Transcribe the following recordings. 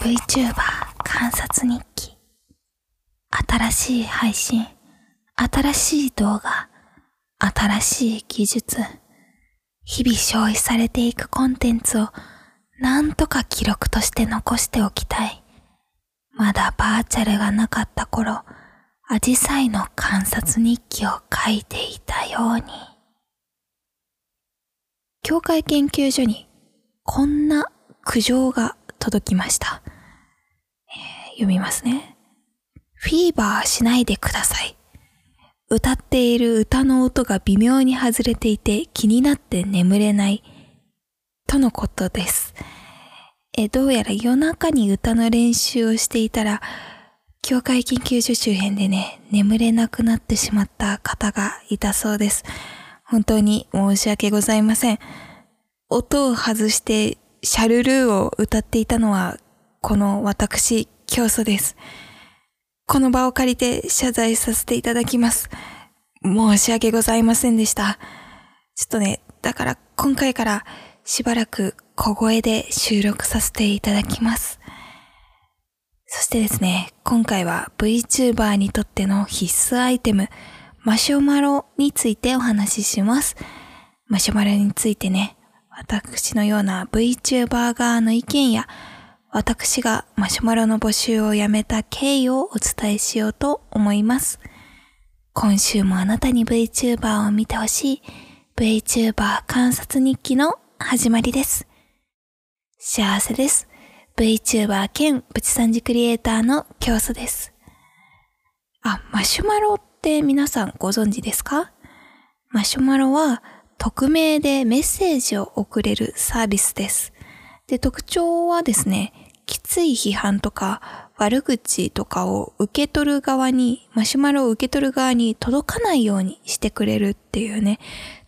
VTuber 観察日記。新しい配信。新しい動画。新しい技術。日々消費されていくコンテンツをなんとか記録として残しておきたい。まだバーチャルがなかった頃アジサイの観察日記を書いていたように。教会研究所にこんな苦情が届きました。えー、読みますね。フィーバーしないでください。歌っている歌の音が微妙に外れていて気になって眠れない。とのことです。えどうやら夜中に歌の練習をしていたら、教会研究所周辺でね、眠れなくなってしまった方がいたそうです。本当に申し訳ございません。音を外してシャルルーを歌っていたのは、この私、教祖です。この場を借りて謝罪させていただきます。申し訳ございませんでした。ちょっとね、だから今回からしばらく小声で収録させていただきます。そしてですね、今回は VTuber にとっての必須アイテム、マシュマロについてお話しします。マシュマロについてね、私のような VTuber 側の意見や、私がマシュマロの募集をやめた経緯をお伝えしようと思います。今週もあなたに VTuber を見てほしい VTuber 観察日記の始まりです。幸せです。VTuber 兼プチ三次クリエイターの教祖です。あ、マシュマロって皆さんご存知ですか？マシュマロは匿名でメッセージを送れるサービスです。で、特徴はですね、きつい批判とか悪口とかを受け取る側に、マシュマロを受け取る側に届かないようにしてくれるっていうね、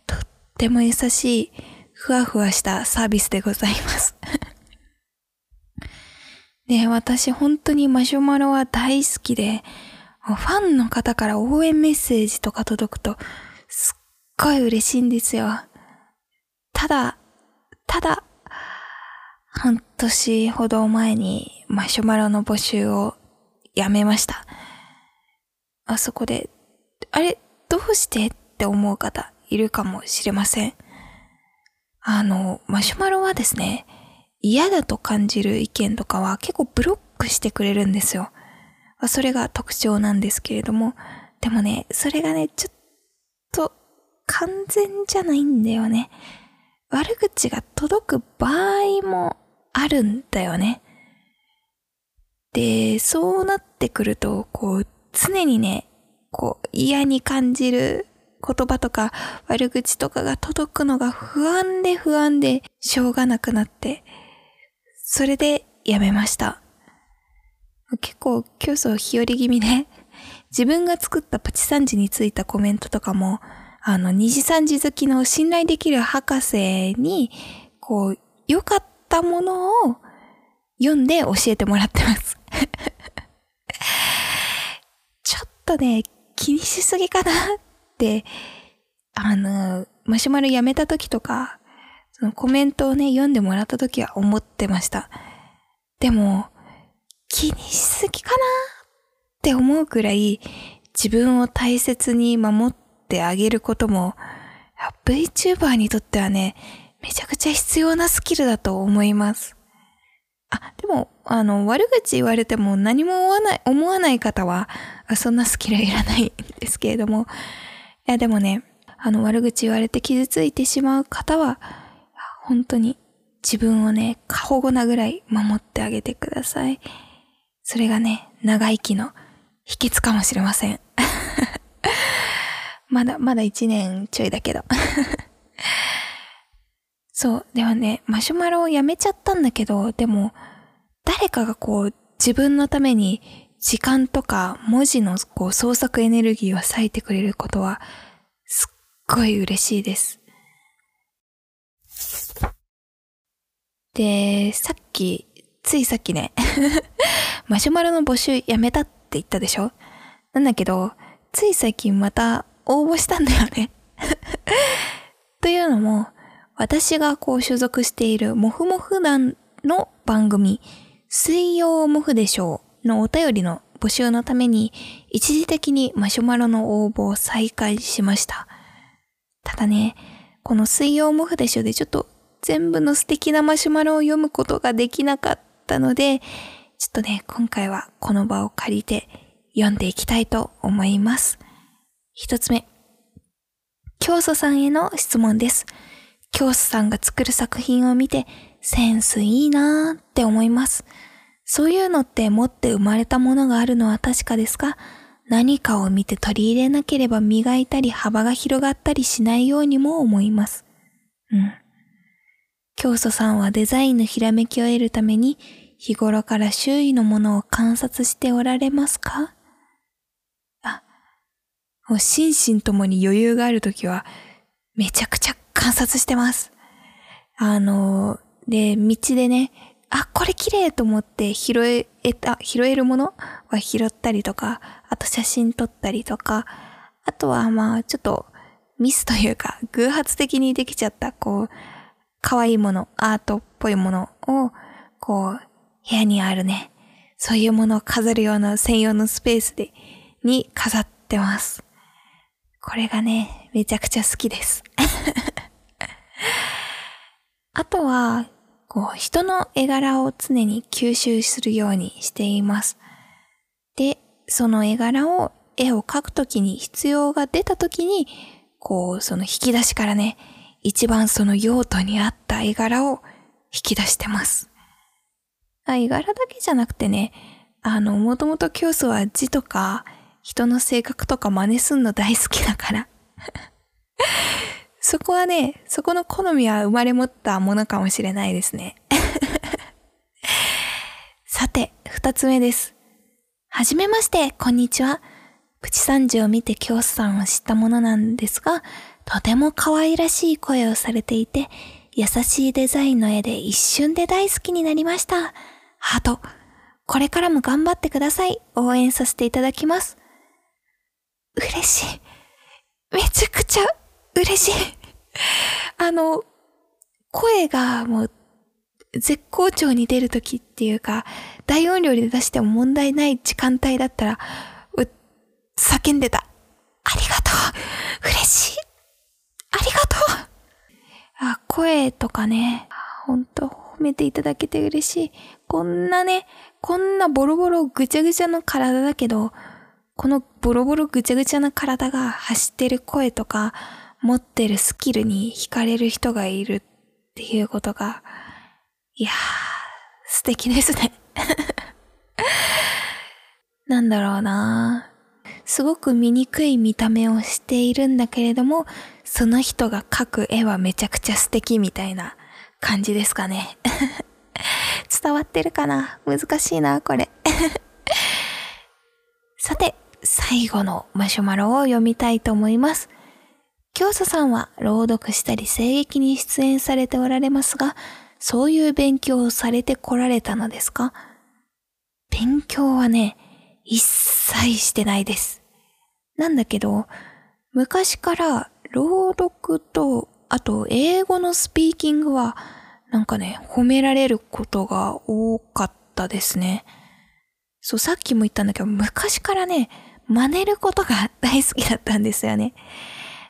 とっても優しい、ふわふわしたサービスでございます。ね私本当にマシュマロは大好きで、ファンの方から応援メッセージとか届くと、ごい嬉しいんですよ。ただ、ただ、半年ほど前にマシュマロの募集をやめました。あそこで、あれ、どうしてって思う方いるかもしれません。あの、マシュマロはですね、嫌だと感じる意見とかは結構ブロックしてくれるんですよ。それが特徴なんですけれども、でもね、それがね、ちょっと完全じゃないんだよね。悪口が届く場合もあるんだよね。で、そうなってくると、こう、常にね、こう、嫌に感じる言葉とか悪口とかが届くのが不安で不安でしょうがなくなって、それでやめました。結構競争日和気味で、自分が作ったプチサンジについたコメントとかも、あの、二次三次好きの信頼できる博士に、こう、良かったものを読んで教えてもらってます ちょっとね、気にしすぎかなって、あの、マシュマロやめた時とか、そのコメントをね、読んでもらった時は思ってました。でも、気にしすぎかなって思うくらい、自分を大切に守ってってあげることも、VTuber にとってはね、めちゃくちゃ必要なスキルだと思います。あ、でも、あの、悪口言われても何も思わない、思わない方は、そんなスキルいらないんですけれども、いや、でもね、あの、悪口言われて傷ついてしまう方は、本当に自分をね、過保護なぐらい守ってあげてください。それがね、長生きの秘訣かもしれません。まだ、まだ一年ちょいだけど。そう。ではね、マシュマロをやめちゃったんだけど、でも、誰かがこう、自分のために時間とか文字のこう創作エネルギーを割いてくれることは、すっごい嬉しいです。で、さっき、ついさっきね マシュマロの募集やめたって言ったでしょ？なんだけど、つい最近また応募したんだよね というのも、私がこう所属しているモフモフ団の番組、水曜モフでしょうのお便りの募集のために一時的にマシュマロの応募を再開しました。ただね、この水曜モフでしょうでちょっと全部の素敵なマシュマロを読むことができなかったので、ちょっとね、今回はこの場を借りて読んでいきたいと思います。一つ目。教祖さんへの質問です。教祖さんが作る作品を見て、センスいいなーって思います。そういうのって持って生まれたものがあるのは確かですか何かを見て取り入れなければ磨いたり幅が広がったりしないようにも思います。うん。教祖さんはデザインのひらめきを得るために日頃から周囲のものを観察しておられますか、もう心身ともに余裕があるときはめちゃくちゃ観察してます。あの、で、道でね、あ、これ綺麗と思って拾えた、拾えるものは拾ったりとか、あと写真撮ったりとか、あとはまあちょっとミスというか偶発的にできちゃったこう、可愛いもの、アートっぽいものをこう、部屋にあるね、そういうものを飾るような専用のスペースで、に飾ってます。これがね、めちゃくちゃ好きです。あとは、こう、人の絵柄を常に吸収するようにしています。で、その絵柄を、絵を描くときに必要が出たときに、こう、その引き出しからね、一番その用途に合った絵柄を引き出してます。あ絵柄だけじゃなくてね、あの、もともと教祖は字とか、人の性格とか真似すんの大好きだから そこはね、そこの好みは生まれ持ったものかもしれないですね。さて、二つ目です。はじめまして、こんにちは。プチサンジを見て教師さんを知ったものなんですが、とても可愛らしい声をされていて、優しいデザインの絵で一瞬で大好きになりました。ハート、これからも頑張ってください。応援させていただきます。嬉しい。めちゃくちゃ嬉しい。あの、声がもう絶好調に出るときっていうか、大音量で出しても問題ない時間帯だったら、叫んでた。ありがとう嬉しいありがとうあ、声とかね、ほんと褒めていただけて嬉しい。こんなね、こんなボロボロぐちゃぐちゃの体だけど、このボロボロぐちゃぐちゃな体が走ってる声とか、持ってるスキルに惹かれる人がいるっていうことが、いやー、素敵ですね なんだろうなすごく醜い見た目をしているんだけれども、その人が描く絵はめちゃくちゃ素敵みたいな感じですかね。伝わってるかな？難しいな、これ。さて、最後のマシュマロを読みたいと思います。教祖さんは朗読したり声劇に出演されておられますが、そういう勉強をされてこられたのですか？勉強はね、一切してないです。なんだけど、昔から朗読と、あと英語のスピーキングは、なんかね、褒められることが多かったですね。そう、さっきも言ったんだけど、昔からね、真似ることが大好きだったんですよね。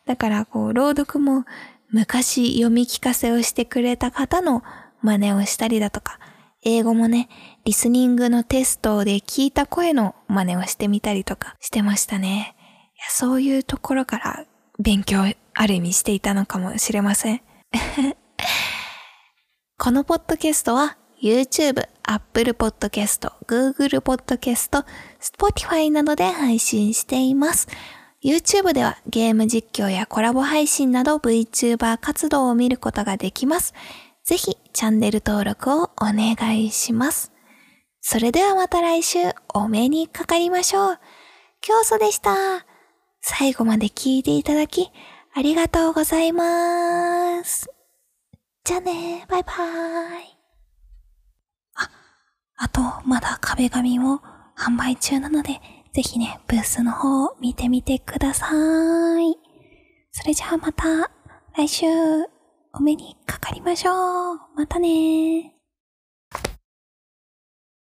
だから、こう、朗読も昔読み聞かせをしてくれた方の真似をしたりだとか、英語もね、リスニングのテストで聞いた声の真似をしてみたりとかしてましたね。いやそういうところから勉強ある意味していたのかもしれません。このポッドキャストは YouTube、Apple Podcast、Google Podcast、Spotify などで配信しています。YouTube ではゲーム実況やコラボ配信など VTuber 活動を見ることができます。ぜひチャンネル登録をお願いします。それではまた来週お目にかかりましょう。教祖でした。最後まで聞いていただきありがとうございます。じゃあね、バイバーイ。あと、まだ壁紙を販売中なので、ぜひね、ブースの方を見てみてください。それじゃあまた来週お目にかかりましょう。またね